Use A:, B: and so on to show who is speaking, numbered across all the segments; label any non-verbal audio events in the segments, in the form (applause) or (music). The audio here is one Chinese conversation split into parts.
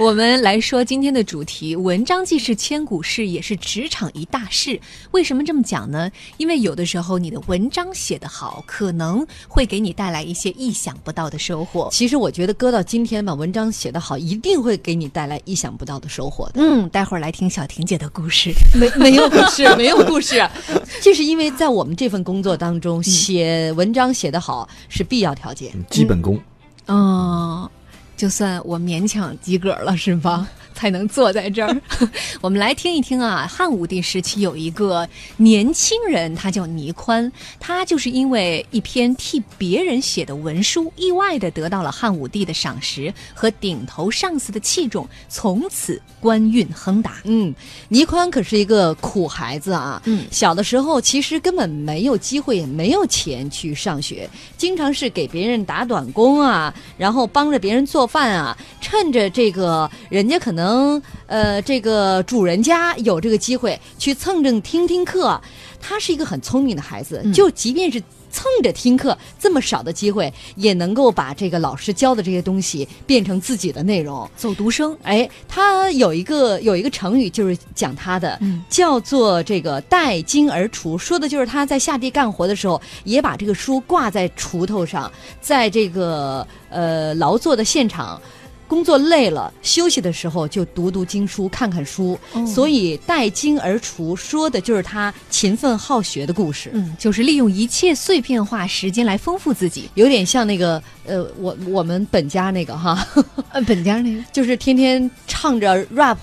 A: 我们来说今天的主题，文章既是千古事，也是职场一大事。为什么这么讲呢？因为有的时候你的文章写得好，可能会给你带来一些意想不到的收获。
B: 其实我觉得搁到今天吧，文章写得好，一定会给你带来意想不到的收获的。
A: 嗯，待会儿来听小婷姐的故事。
B: 没没有故事，没有故事，(laughs) (laughs) 就是因为在我们这份工作当中，写文章写得好是必要条件。
C: 基本功。
A: 哦，就算我勉强及格了，是吗？才能坐在这儿。(laughs) 我们来听一听啊，汉武帝时期有一个年轻人，他叫倪宽，他就是因为一篇替别人写的文书，意外的得到了汉武帝的赏识和顶头上司的器重，从此官运亨达。
B: 嗯，倪宽可是一个苦孩子啊。
A: 嗯
B: 小的时候其实根本没有机会，也没有钱去上学，经常是给别人打短工啊，然后帮着别人做饭啊，趁着这个人家可能呃这个主人家有这个机会去蹭着听听课。他是一个很聪明的孩子，
A: 嗯
B: 就即便是。蹭着听课，这么少的机会，也能够把这个老师教的这些东西变成自己的内容。
A: 走读生，
B: 哎，他有一个有一个成语，就是讲他的，
A: 嗯
B: 叫做这个带金而锄，说的就是他在下地干活的时候，也把这个书挂在锄头上，在这个呃劳作的现场。工作累了，休息的时候就读读经书，看看书。
A: 哦
B: 所以带经而锄，说的就是他勤奋好学的故事。
A: 嗯，就是利用一切碎片化时间来丰富自己。
B: 有点像那个呃，我我们本家那个哈，(laughs)
A: 呃，本家那个。(laughs)
B: 就是天天唱着 rap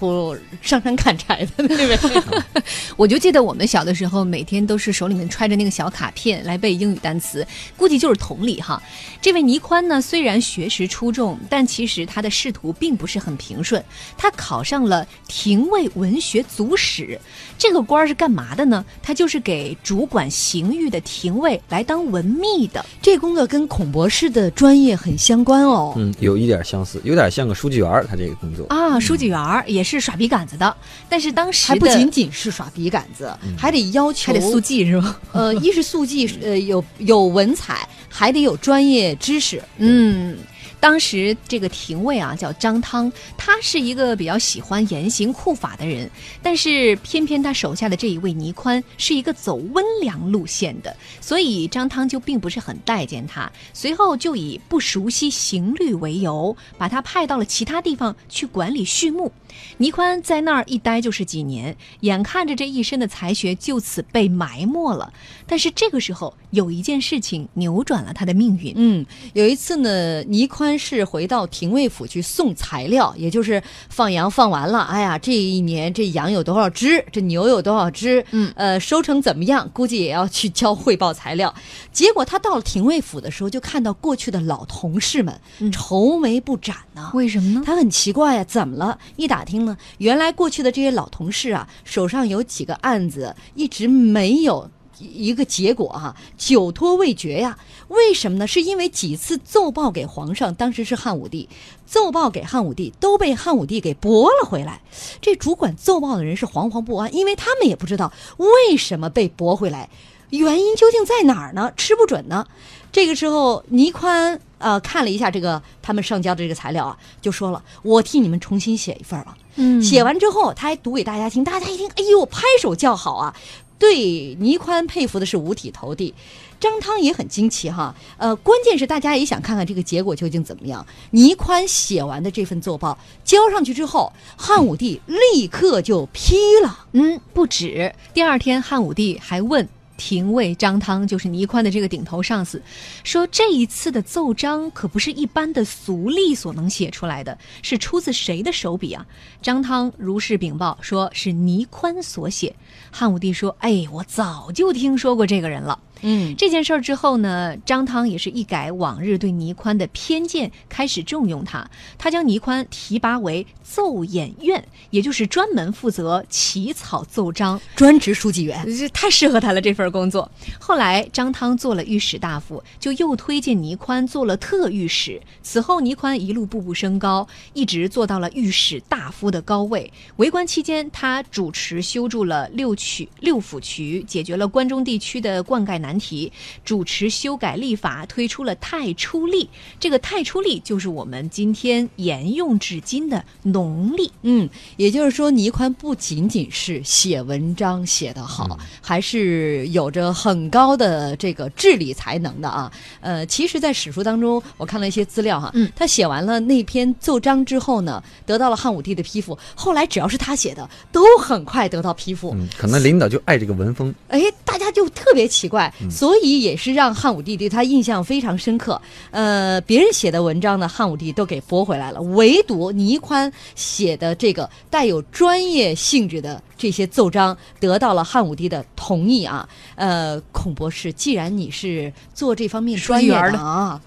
B: 上山砍柴的那位。(laughs)
A: 我就记得我们小的时候，每天都是手里面揣着那个小卡片来背英语单词，估计就是同理哈。这位倪宽呢，虽然学识出众，但其实他的仕途并不是很平顺。他考上了廷尉文学组史，这个官儿是干嘛的呢？他就是给主管刑狱的廷尉来当文秘的。
B: 这工作跟孔博士的专业很相关哦。
C: 嗯，有一点相似，有点像个书记员儿，他这个工作。
A: 啊，书记员儿也是耍笔杆子的，但是当时
B: 还不仅仅是耍笔杆子，还得要求
A: 还得速记是吧？
B: 呃，一是速记，呃，有有文采，还得有专业知识。
A: 嗯，当时这个廷尉啊叫张汤，他是一个比较喜欢严刑酷法的人，但是偏偏他手下的这一位倪宽是一个走温良路线的，所以张汤就并不是很待见他。随后就以不熟悉刑律为由，把他派到了其他地方去管理畜牧。倪宽在那儿一待就是几年，眼看着这一身的才学就此被埋没了。但是这个时候，有一件事情扭转了他的命运。
B: 嗯，有一次呢，倪宽是回到廷尉府去送材料，也就是放羊放完了，哎呀，这一年这羊有多少只，这牛有多少只，
A: 嗯
B: 呃，收成怎么样？估计也要去交汇报材料。结果他到了廷尉府的时候，就看到过去的老同事们、
A: 嗯
B: 愁眉不展呢、
A: 为什么呢？
B: 他很奇怪呀、怎么了？一打听呢，原来过去的这些老同事啊，手上有几个案子一直没有一个结果啊，久拖未决呀。为什么呢？是因为几次奏报给皇上，当时是汉武帝，奏报给汉武帝都被汉武帝给驳了回来。这主管奏报的人是惶惶不安，因为他们也不知道为什么被驳回来，原因究竟在哪儿呢？吃不准呢。这个时候，倪宽呃看了一下这个他们上交的这个材料啊，就说了：“我替你们重新写一份吧。”
A: 嗯
B: 写完之后，他还读给大家听，大家一听，哎呦，拍手叫好啊！对倪宽佩服的是五体投地，张汤也很惊奇哈。呃，关键是大家也想看看这个结果究竟怎么样。倪宽写完的这份奏报交上去之后，汉武帝立刻就批了。
A: 嗯，不止。第二天，汉武帝还问廷尉张汤，就是倪宽的这个顶头上司，说这一次的奏章可不是一般的俗吏所能写出来的，是出自谁的手笔啊？张汤如是禀报，说是倪宽所写。汉武帝说：“哎，我早就听说过这个人了。”
B: 嗯，
A: 这件事儿之后呢，张汤也是一改往日对倪宽的偏见，开始重用他。他将倪宽提拔为奏演院，也就是专门负责起草奏章。
B: 专职书记员。
A: 这太适合他了这份工作。后来张汤做了御史大夫，就又推荐倪宽做了特御史。此后倪宽一路步步升高，一直做到了御史大夫的高位。为官期间，他主持修筑了六渠六府渠，解决了关中地区的灌溉难难题，主持修改立法，推出了太初历。这个太初历就是我们今天沿用至今的农历。
B: 嗯，也就是说，倪宽不仅仅是写文章写得好，还是有着很高的这个治理才能的啊。呃，其实，在史书当中，我看了一些资料哈，
A: 嗯
B: 他写完了那篇奏章之后呢，得到了汉武帝的批复。后来只要是他写的，都很快得到批复。
C: 嗯，可能领导就爱这个文风，
B: 哎，大家就特别奇怪，所以也是让汉武帝对他印象非常深刻。呃，别人写的文章呢，汉武帝都给驳回来了，唯独倪宽写的这个带有专业性质的这些奏章，得到了汉武帝的同意啊。呃，孔博士，既然你是做这方面专业
A: 的
B: 啊，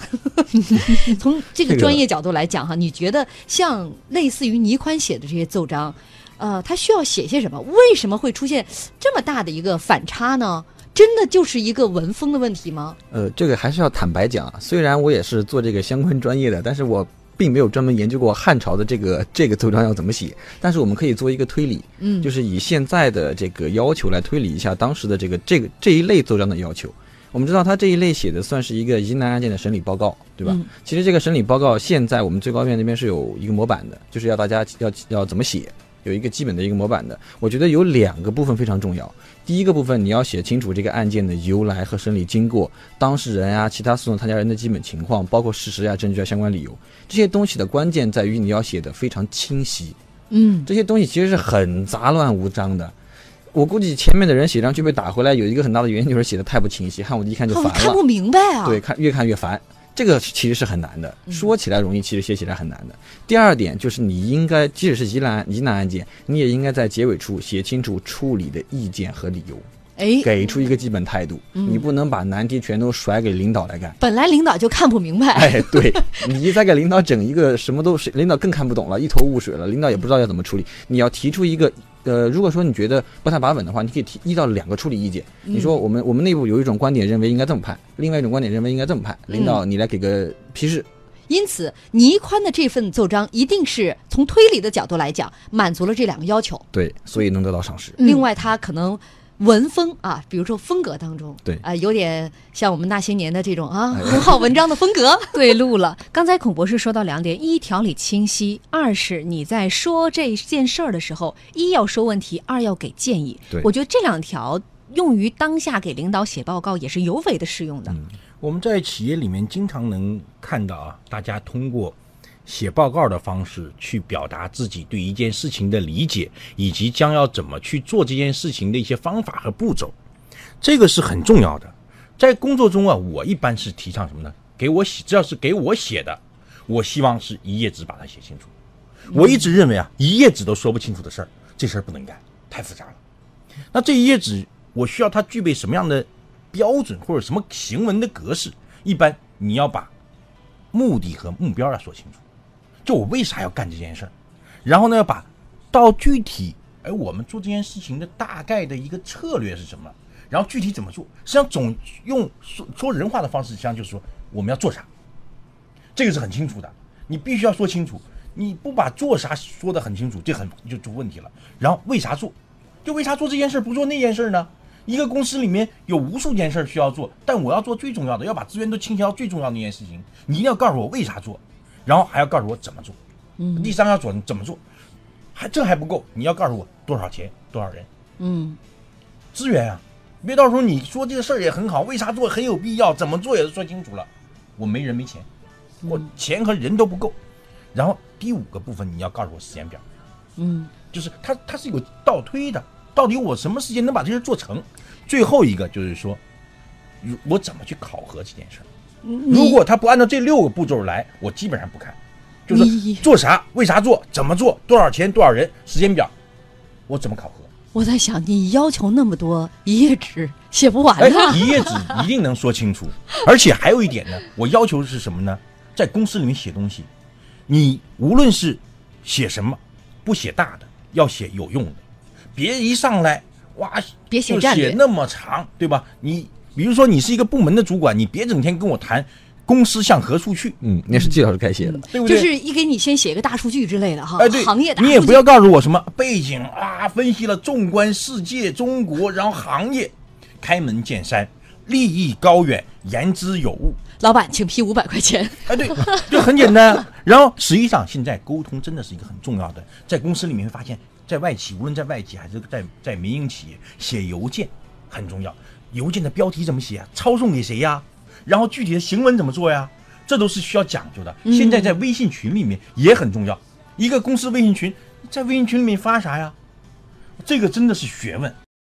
B: (laughs) 从这个专业角度来讲哈，你觉得像类似于倪宽写的这些奏章，呃，他需要写些什么？为什么会出现这么大的一个反差呢？真的就是一个文风的问题吗？
C: 呃，这个还是要坦白讲啊，虽然我也是做这个相关专业的，但是我并没有专门研究过汉朝的这个这个奏章要怎么写，但是我们可以做一个推理，
B: 嗯
C: 就是以现在的这个要求来推理一下当时的这个这个这一类奏章的要求。我们知道，他这一类写的算是一个疑难案件的审理报告，对吧？
B: 嗯
C: 其实这个审理报告现在我们最高院那边是有一个模板的，就是要大家要要怎么写，有一个基本的一个模板的。我觉得有两个部分非常重要。第一个部分，你要写清楚这个案件的由来和审理经过，当事人啊、其他诉讼参加人的基本情况，包括事实啊、证据啊、相关理由，这些东西的关键在于你要写的非常清晰。
B: 嗯，
C: 这些东西其实是很杂乱无章的。我估计前面的人写上去被打回来，有一个很大的原因就是写的太不清晰，汉武帝一看就烦了。
B: 看不明白啊。
C: 对，，看越看越烦，这个其实是很难的。说起来容易，其实写起来很难的。第二点就是你应该，即使是疑难疑难案件，你也应该在结尾处写清楚处理的意见和理由，
B: 哎，
C: 给出一个基本态度。你不能把难题全都甩给领导来干。
B: 本来领导就看不明白。
C: 哎，对你再给领导整一个什么都是，领导更看不懂了，一头雾水了，领导也不知道要怎么处理。你要提出一个，呃，如果说你觉得不太把稳的话，你可以提一到两个处理意见。你说我们我们内部有一种观点认为应该这么判，另外一种观点认为应该这么判，领导你来给个批示。
B: 因此，倪宽的这份奏章一定是从推理的角度来讲，满足了这两个要求。
C: 对，所以能得到赏识。
A: 嗯
B: 另外，他可能文风啊，比如说风格当中，
C: 对
B: 啊、有点像我们那些年的这种啊很好文章的风格。(laughs)
A: 对路了。刚才孔博士说到两点：一条理清晰，二是你在说这件事儿的时候，一要说问题，二要给建议。
C: 对
A: 我觉得这两条用于当下给领导写报告也是尤为的适用的。
D: 我们在企业里面经常能看到啊，大家通过写报告的方式去表达自己对一件事情的理解，以及将要怎么去做这件事情的一些方法和步骤，这个是很重要的。在工作中啊，我一般是提倡什么呢？给我写，只要是给我写的，我希望是一页纸把它写清楚。我一直认为啊，一页纸都说不清楚的事儿，这事儿不能干，太复杂了。那这一页纸，我需要它具备什么样的标准或者什么行文的格式？一般你要把目的和目标要说清楚，就我为啥要干这件事儿，然后呢，要把到具体，哎，我们做这件事情的大概的一个策略是什么，然后具体怎么做，实际上总用说说人话的方式，实际上就是说我们要做啥，这个是很清楚的，你必须要说清楚，你不把做啥说得很清楚，这很就出问题了。然后为啥做？就为啥做这件事不做那件事呢？一个公司里面有无数件事需要做，但我要做最重要的，要把资源都倾斜到最重要的那件事情。你一定要告诉我为啥做，然后还要告诉我怎么做。嗯，第三个要做怎么做，还这还不够，你要告诉我多少钱、多少人
B: 嗯，
D: 资源啊！别到时候你说这个事儿也很好，为啥做很有必要，怎么做也是说清楚了。我没人没钱，我钱和人都不够。然后第五个部分你要告诉我时间表。
B: 嗯，
D: 就是它它是有倒推的，到底我什么时间能把这事做成？最后一个就是说，如我怎么去考核这件事儿？如果他不按照这六个步骤来，我基本上不看。就是做啥、为啥做、怎么做、多少钱、多少人、时间表，我怎么考核？
B: 我在想，你要求那么多，一页纸写不完
D: 哎
B: 啊。，
D: 一页纸一定能说清楚。(laughs) 而且还有一点呢，我要求的是什么呢？在公司里面写东西，你无论是写什么，不写大的，要写有用的，别一上来哇，
A: 别写
D: 写那么长，对吧？你比如说你是一个部门的主管，你别整天跟我谈公司向何处去，
C: 嗯，那是季老师该写的。
D: 对不对？
B: 就是一给你先写一个大数据之类的哈，
D: 哎，对，
B: 行业大数据
D: 你也不要告诉我什么背景啊，分析了纵观世界、中国，然后行业，开门见山，利益高远，言之有物。
B: 老板，请批五百块钱。(laughs)
D: 哎，对，就很简单。然后实际上现在沟通真的是一个很重要的，在公司里面会发现，在外企，无论在外企还是在在民营企业，写邮件很重要。邮件的标题怎么写啊？抄送给谁呀？然后具体的行文怎么做呀？这都是需要讲究的。现在在微信群里面也很重要。一个公司微信群，在微信群里面发啥呀？这个真的是学问。